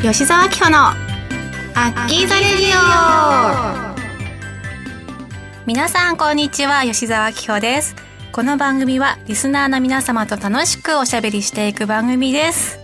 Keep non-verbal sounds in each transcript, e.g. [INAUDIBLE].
吉沢明穂のアッキーザレディオ。皆さんこんにちは吉沢明穂です。この番組はリスナーの皆様と楽しくおしゃべりしていく番組です。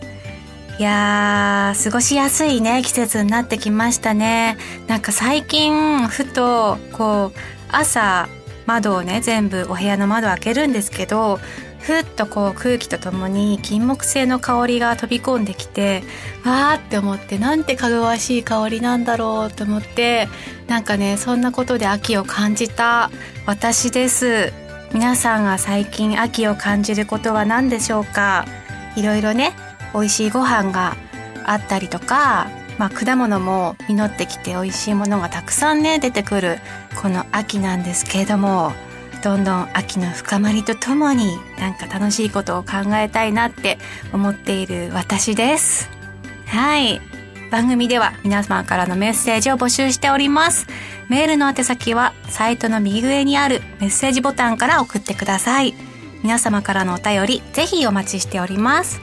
いやー、過ごしやすいね、季節になってきましたね。なんか最近、ふと、こう、朝、窓をね、全部お部屋の窓開けるんですけど、ふっとこう空気とともに金木犀の香りが飛び込んできてわーって思ってなんてかぐわしい香りなんだろうと思ってなんかねそんなことで秋を感じた私です。皆さんが最近秋を感じることは何でしょうか？いろいろね美味しいご飯があったりとかまあ、果物も実ってきて美味しいものがたくさんね出てくるこの秋なんですけれどもどんどん秋の深まりとともになんか楽しいことを考えたいなって思っている私です。はい。番組では皆様からのメッセージを募集しております。メールの宛先はサイトの右上にあるメッセージボタンから送ってください。皆様からのお便りぜひお待ちしております。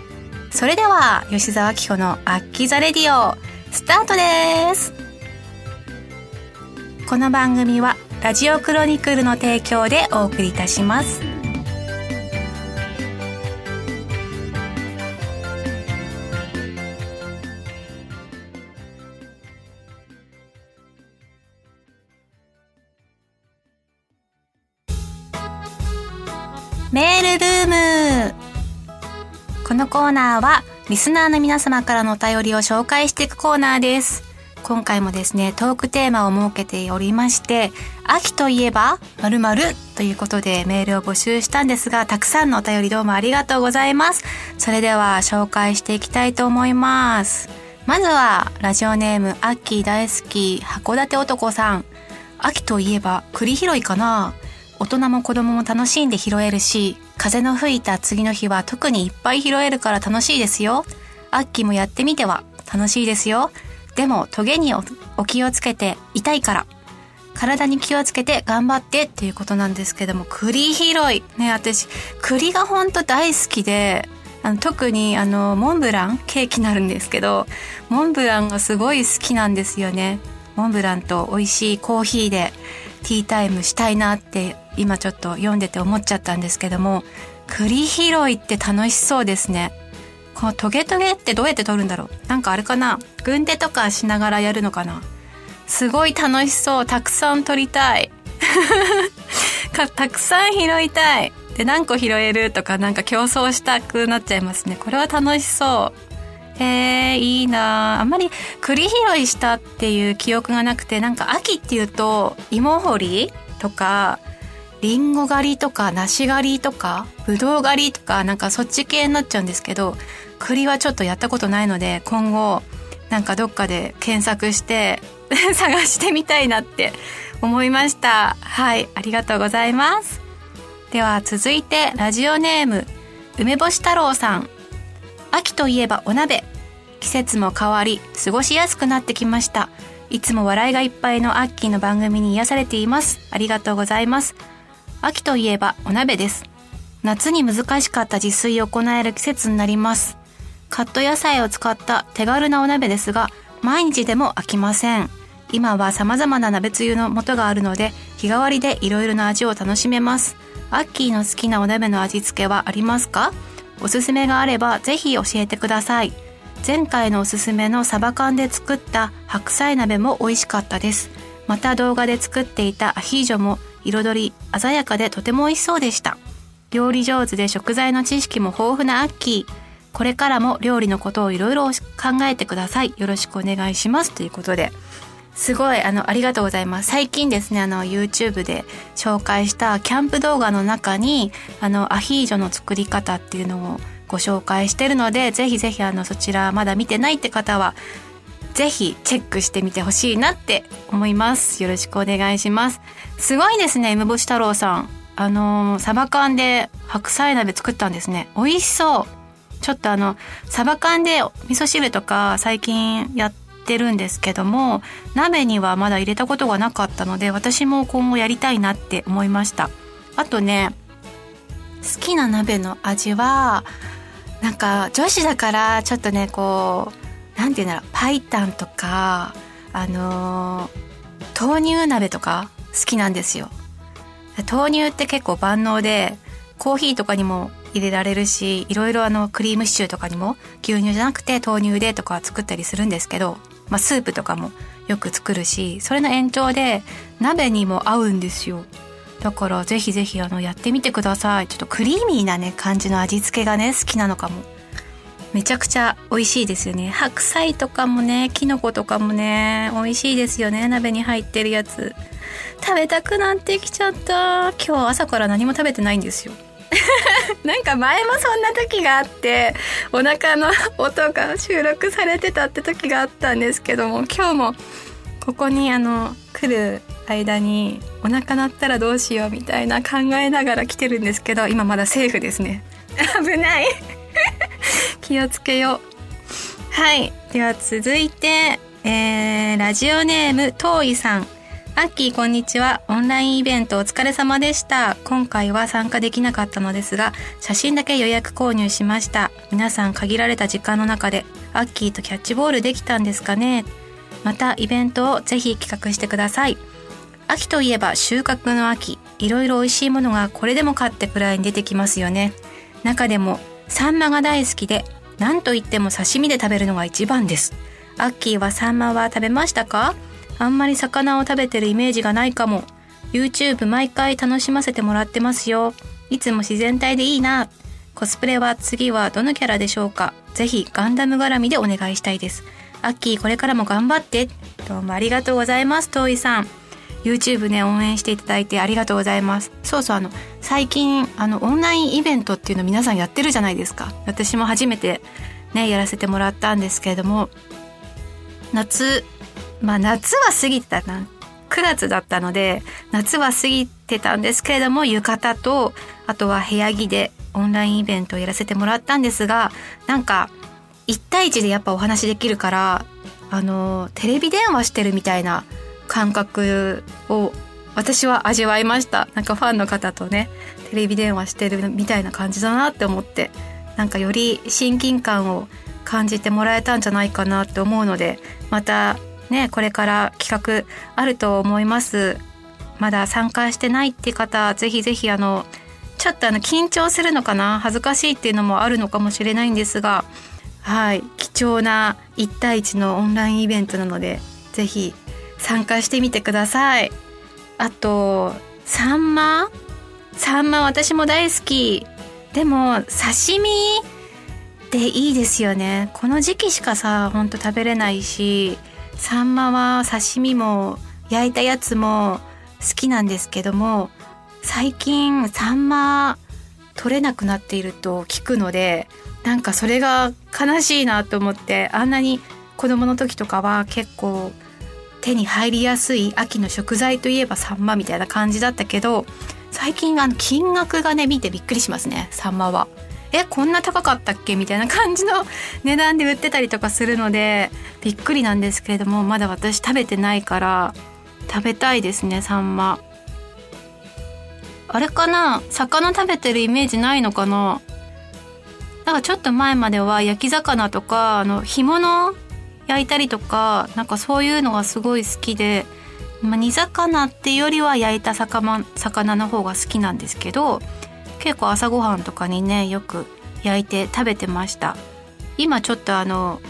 それでは吉沢紀子のアッキーザレディオスタートです。この番組はラジオクロニクルの提供でお送りいたします。メールルームこのコーナーはリスナーの皆様からのお便りを紹介していくコーナーです。今回もですね、トークテーマを設けておりまして、秋といえば〇〇ということでメールを募集したんですが、たくさんのお便りどうもありがとうございます。それでは紹介していきたいと思います。まずは、ラジオネーム、アッキー大好き、函館男さん。秋といえば栗拾いかな大人も子供も楽しんで拾えるし、風の吹いた次の日は特にいっぱい拾えるから楽しいですよ。アッキーもやってみては楽しいですよ。でも、トゲにお気をつけて痛いから。体に気をつけて頑張ってっていうことなんですけども、栗拾い。ね、私、栗がほんと大好きで、あの特にあの、モンブランケーキになるんですけど、モンブランがすごい好きなんですよね。モンブランと美味しいコーヒーでティータイムしたいなって今ちょっと読んでて思っちゃったんですけども、栗拾いって楽しそうですね。このトゲトゲってどうやって取るんだろう？なんかあれかな？軍手とかしながらやるのかな？すごい楽しそう。たくさん取りたい。[LAUGHS] たくさん拾いたい。で、何個拾えるとかなんか競争したくなっちゃいますね。これは楽しそう。へえ、いいなあんまり栗拾いしたっていう記憶がなくて、なんか秋っていうと芋掘りとか、リンゴ狩りとか梨狩りとかぶどう狩りとかなんかそっち系になっちゃうんですけど栗はちょっとやったことないので今後なんかどっかで検索して [LAUGHS] 探してみたいなって思いました。はいありがとうございます。では続いてラジオネーム梅干し太郎さん。秋といえばお鍋。季節も変わり過ごしやすくなってきました。いつも笑いがいっぱいのアッキーの番組に癒されています。ありがとうございます。秋といえばお鍋です。夏に難しかった自炊を行える季節になります。カット野菜を使った手軽なお鍋ですが、毎日でも飽きません。今は様々な鍋つゆの素があるので、日替わりで色々な味を楽しめます。アッキーの好きなお鍋の味付けはありますか？おすすめがあればぜひ教えてください。前回のおすすめのサバ缶で作った白菜鍋も美味しかったです。また動画で作っていたアヒージョも彩り鮮やかでとても美味しそうでした。料理上手で食材の知識も豊富なアッキー。これからも料理のことをいろいろ考えてください。よろしくお願いします。ということで。すごい、あの、ありがとうございます。最近ですね、あの、YouTube で紹介したキャンプ動画の中に、あの、アヒージョの作り方っていうのをご紹介してるので、ぜひぜひあの、そちらまだ見てないって方は、ぜひチェックしてみてほしいなって思います。よろしくお願いします。すごいですね、梅干し太郎さん。あのー、サバ缶で白菜鍋作ったんですね。美味しそう。ちょっとあの、サバ缶で味噌汁とか最近やってるんですけども、鍋にはまだ入れたことがなかったので、私も今後やりたいなって思いました。あとね、好きな鍋の味は、なんか女子だからちょっとね、こう、なんていうんだろうパイタンとかあのー、豆乳鍋とか好きなんですよ豆乳って結構万能でコーヒーとかにも入れられるしいろいろあのクリームシチューとかにも牛乳じゃなくて豆乳でとか作ったりするんですけど、まあ、スープとかもよく作るしそれの延長で鍋にも合うんですよ。だからぜひぜひあのやってみてください。ちょっとクリーミーなね感じの味付けがね好きなのかも。めちゃくちゃ美味しいですよね。白菜とかもねきのことかもね美味しいですよね。鍋に入ってるやつ。食べたくなってきちゃった。今日朝から何も食べてないんですよ。[LAUGHS] なんか前もそんな時があってお腹の [LAUGHS] 音が収録されてたって時があったんですけども今日もここにあの来る間にお腹鳴ったらどうしようみたいな考えながら来てるんですけど今まだセーフですね。[LAUGHS] 危ない。気をつけよう。はい。では続いて、えー、ラジオネーム遠いさんアッキーこんにちは。オンラインイベントお疲れ様でした。今回は参加できなかったのですが、写真だけ予約購入しました。皆さん限られた時間の中で、アッキーとキャッチボールできたんですかねまたイベントをぜひ企画してください。秋といえば収穫の秋。いろいろ美味しいものがこれでもかってくらいに出てきますよね。中でも、サンマが大好きで、何と言っても刺身で食べるのが一番です。アッキーはサンマは食べましたか？あんまり魚を食べてるイメージがないかも。YouTube 毎回楽しませてもらってますよ。いつも自然体でいいな。コスプレは次はどのキャラでしょうかぜひガンダム絡みでお願いしたいです。アッキーこれからも頑張って。どうもありがとうございます、遠いさん。YouTube ね、応援していただいてありがとうございます。そうそう、あの、最近、あの、オンラインイベントっていうの皆さんやってるじゃないですか。私も初めてね、やらせてもらったんですけれども、夏まあ夏は過ぎたな。9月だったので、夏は過ぎてたんですけれども、浴衣と、あとは部屋着でオンラインイベントをやらせてもらったんですが、なんか、1対1でやっぱお話できるから、あの、テレビ電話してるみたいな感覚を私は味わいました。なんかファンの方とね、テレビ電話してるみたいな感じだなって思って、なんかより親近感を感じてもらえたんじゃないかなって思うので、またね、これから企画あると思います。まだ参加してないって方、ぜひぜひあの、ちょっとあの緊張するのかな？恥ずかしいっていうのもあるのかもしれないんですが、はい、貴重な1対1のオンラインイベントなので、ぜひ参加してみてください。あと、サンマ？サンマ私も大好き。でも、刺身？でいいですよね。この時期しかさ、ほんと食べれないし、サンマは刺身も焼いたやつも好きなんですけども最近サンマ取れなくなっていると聞くのでなんかそれが悲しいなと思ってあんなに子供の時とかは結構手に入りやすい秋の食材といえばサンマみたいな感じだったけど最近あの金額がね見てびっくりしますねサンマは。えこんな高かったっけ？みたいな感じの [LAUGHS] 値段で売ってたりとかするのでびっくりなんですけれどもまだ私食べてないから食べたいですねサンマ。あれかな？魚食べてるイメージないのかな？なんかちょっと前までは焼き魚とかあの干物焼いたりとかなんかそういうのがすごい好きで、まあ、煮魚っていうよりは焼いた魚魚の方が好きなんですけど結構朝ごはんとかにねよく焼いて食べてました。今ちょっとあの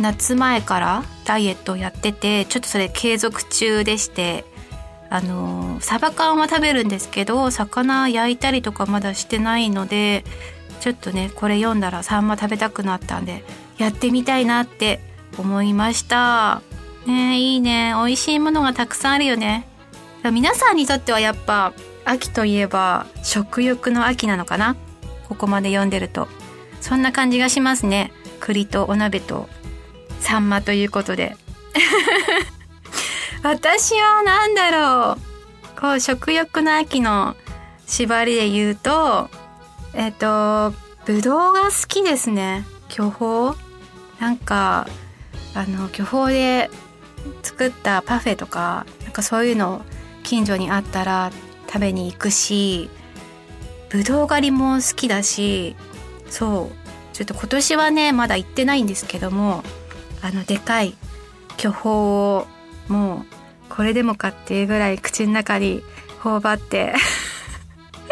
夏前からダイエットをやっててちょっとそれ継続中でしてあのサバ缶は食べるんですけど魚焼いたりとかまだしてないのでちょっとねこれ読んだらサンマ食べたくなったんでやってみたいなって思いました。ねいいね。美味しいものがたくさんあるよね。皆さんにとってはやっぱ秋といえば食欲の秋なのかな？ここまで読んでると。そんな感じがしますね。栗とお鍋と。サンマということで。[LAUGHS] 私は何だろう。こう食欲の秋の縛りで言うとえっ、とぶどうが好きですね。巨峰？なんかあの巨峰で作ったパフェとかなんかそういうの近所にあったら食べに行くしぶどう狩りも好きだしそうちょっと今年はねまだ行ってないんですけどもあのでかい巨峰をもうこれでもかっていうぐらい口の中に頬張って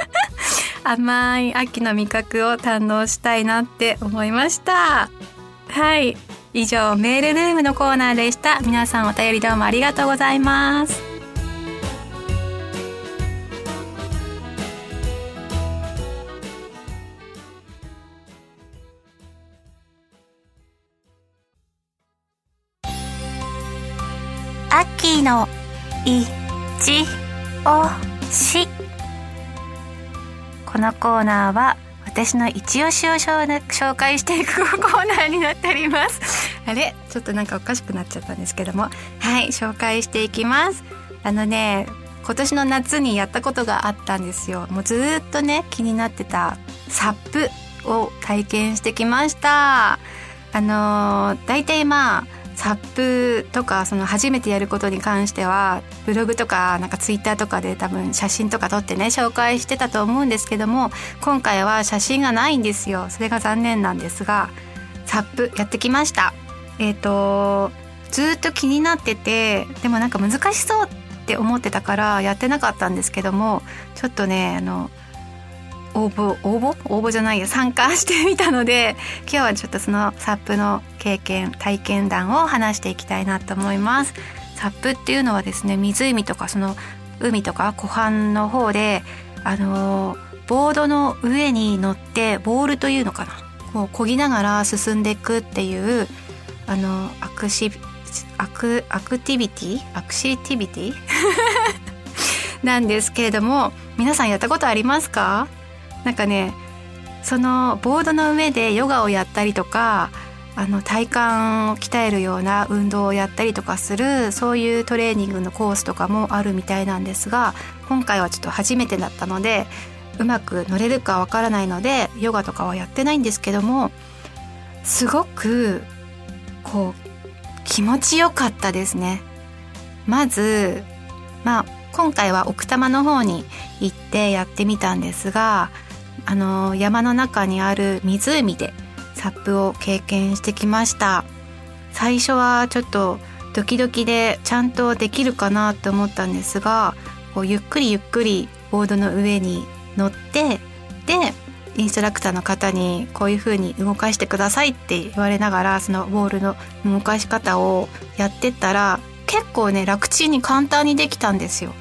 [LAUGHS] 甘い秋の味覚を堪能したいなって思いました。はい以上メールルームのコーナーでした。皆さんお便りどうもありがとうございます。のいちおし。このコーナーは私の一押しを紹介していくコーナーになっております。あれ？ちょっとなんかおかしくなっちゃったんですけども。[LAUGHS] はい紹介していきます。あのね今年の夏にやったことがあったんですよ。もうずっとね気になってたサップを体験してきました。あのー、大体まあサップとかその初めてやることに関してはブログとかなんかツイッターとかで多分写真とか撮ってね紹介してたと思うんですけども今回は写真がないんですよ。それが残念なんですがサップやってきました。えっ、ー、とずっと気になっててでもなんか難しそうって思ってたからやってなかったんですけどもちょっとねあの応募応募？応募じゃないよ参加してみたので今日はちょっとそのサップの経験体験談を話していきたいなと思います。サップっていうのはですね湖とかその海とか湖畔の方であのボードの上に乗ってポールというのかな？こう漕ぎながら進んでいくっていうあのアクシアクアクティビティ？アクシティビティ？[LAUGHS] なんですけれども皆さんやったことありますか？なんかねそのボードの上でヨガをやったりとかあの体幹を鍛えるような運動をやったりとかするそういうトレーニングのコースとかもあるみたいなんですが今回はちょっと初めてだったのでうまく乗れるかわからないのでヨガとかはやってないんですけどもすごくこう気持ちよかったですね。まずまあ今回は奥多摩の方に行ってやってみたんですがあの山の中にある湖でサップを経験してきました最初はちょっとドキドキでちゃんとできるかなと思ったんですがこうゆっくりゆっくりボードの上に乗ってでインストラクターの方にこういう風に動かしてくださいって言われながらそのボールの動かし方をやってったら結構ね楽ちんに簡単にできたんですよ。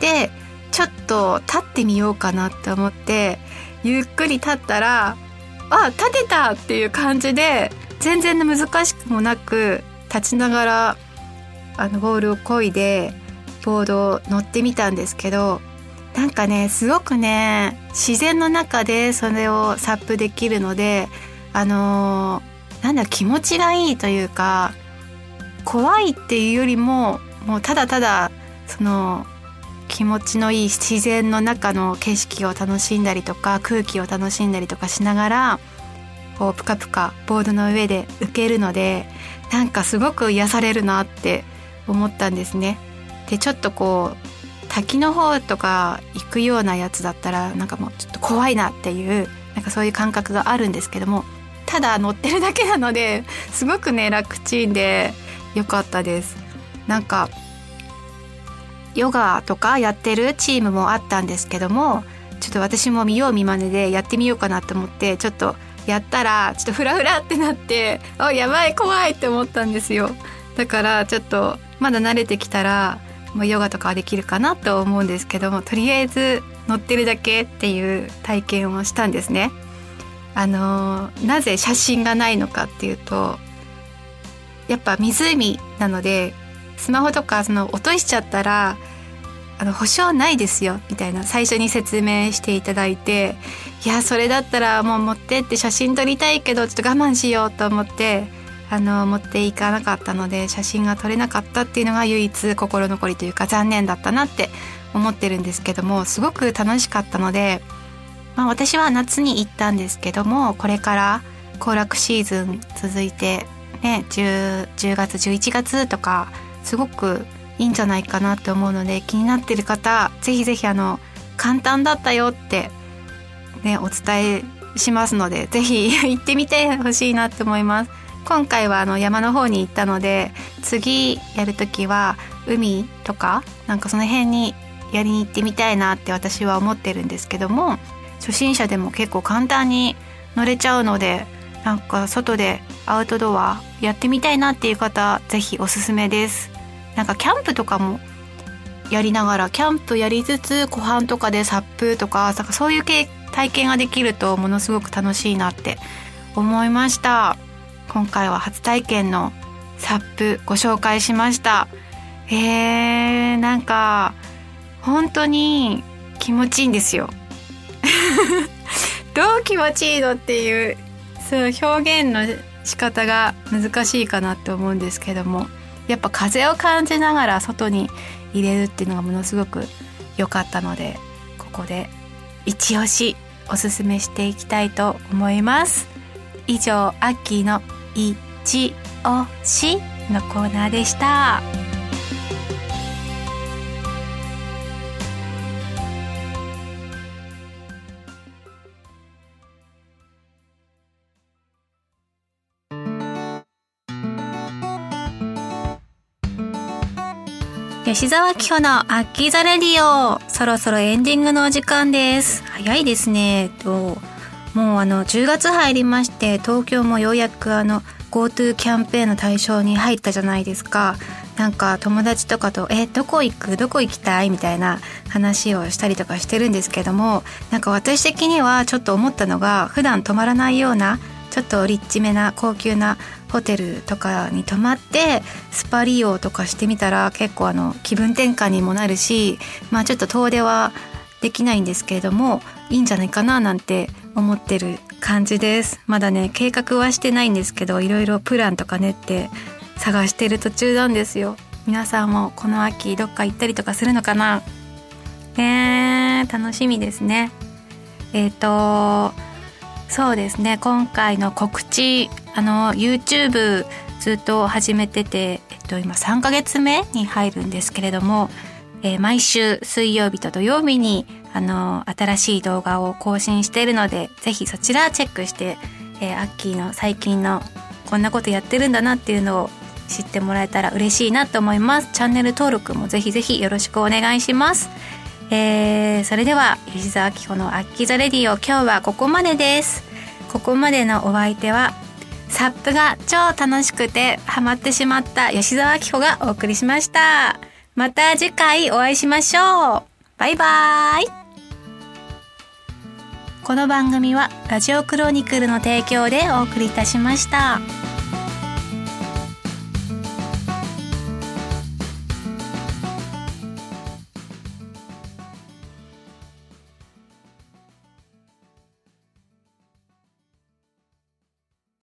でちょっと立ってみようかなって思ってゆっくり立ったらあ立てたっていう感じで全然難しくもなく立ちながらあのボールを漕いでボードを乗ってみたんですけどなんかねすごくね自然の中でそれをサップできるのであのー、なんだ気持ちがいいというか怖いっていうよりももうただただその気持ちのいい自然の中の景色を楽しんだりとか空気を楽しんだりとかしながらこうプカプカボードの上で受けるのでなんかすごく癒されるなって思ったんですね。でちょっとこう滝の方とか行くようなやつだったらなんかもうちょっと怖いなっていうなんかそういう感覚があるんですけどもただ乗ってるだけなのですごくね楽ちんで良かったです。なんかヨガとかやってるチームもあったんですけどもちょっと私も見よう見まねでやってみようかなと思ってちょっとやったらちょっとフラフラってなってあやばい怖いって思ったんですよ。だからちょっとまだ慣れてきたらもうヨガとかはできるかなと思うんですけどもとりあえず乗ってるだけっていう体験をしたんですね。あのなぜ写真がないのかっていうとやっぱ湖なのでスマホとかその落としちゃったらあの保証ないですよみたいな最初に説明していただいていやそれだったらもう持ってって写真撮りたいけどちょっと我慢しようと思ってあの持っていかなかったので写真が撮れなかったっていうのが唯一心残りというか残念だったなって思ってるんですけどもすごく楽しかったので、まあ、私は夏に行ったんですけどもこれから行楽シーズン続いてね 10, 10月11月とかすごくいいんじゃないかなって思うので気になってる方ぜひぜひあの簡単だったよってねお伝えしますのでぜひ [LAUGHS] 行ってみてほしいなって思います。今回はあの山の方に行ったので次やる時は海とかなんかその辺にやりに行ってみたいなって私は思ってるんですけども初心者でも結構簡単に乗れちゃうのでなんか外でアウトドアやってみたいなっていう方ぜひおすすめです。なんかキャンプとかもやりながらキャンプやりつつ湖畔とかでサップとかなんかそういう体験ができるとものすごく楽しいなって思いました。今回は初体験のサップご紹介しました。えー、なんか本当に気持ちいいんですよ。[LAUGHS] どう気持ちいいのっていうそう表現の仕方が難しいかなって思うんですけどもやっぱ風を感じながら外に入れるっていうのがものすごく良かったのでここで一押しおすすめしていきたいと思います以上アッキーの一押しのコーナーでした。吉沢紀穂のアッキーザレディオ。そろそろエンディングのお時間です。早いですね。ともうあの10月入りまして東京もようやくあの GoTo キャンペーンの対象に入ったじゃないですか。なんか友達とかと「えどこ行く？どこ行きたい?」みたいな話をしたりとかしてるんですけどもなんか私的にはちょっと思ったのが普段泊まらないようなちょっとリッチめな高級なホテルとかに泊まってスパ利用とかしてみたら結構あの気分転換にもなるしまあちょっと遠出はできないんですけれどもいいんじゃないかななんて思ってる感じです。まだね計画はしてないんですけどいろいろプランとか練って探してる途中なんですよ。皆さんもこの秋どっか行ったりとかするのかな？えー、楽しみですね。えっ、ー、とそうですね今回の告知あの YouTube ずっと始めてて、えっと、今3ヶ月目に入るんですけれども、えー、毎週水曜日と土曜日にあの新しい動画を更新しているのでぜひそちらチェックして、えー、アッキーの最近のこんなことやってるんだなっていうのを知ってもらえたら嬉しいなと思います。チャンネル登録もぜひぜひよろしくお願いします。えー、それでは吉沢明子のアッキーザレディオ今日はここまでです。ここまでのお相手はサップが超楽しくてハマってしまった吉沢明子がお送りしました。また次回お会いしましょう。バイバーイ。この番組はラジオクロニクルの提供でお送りいたしました。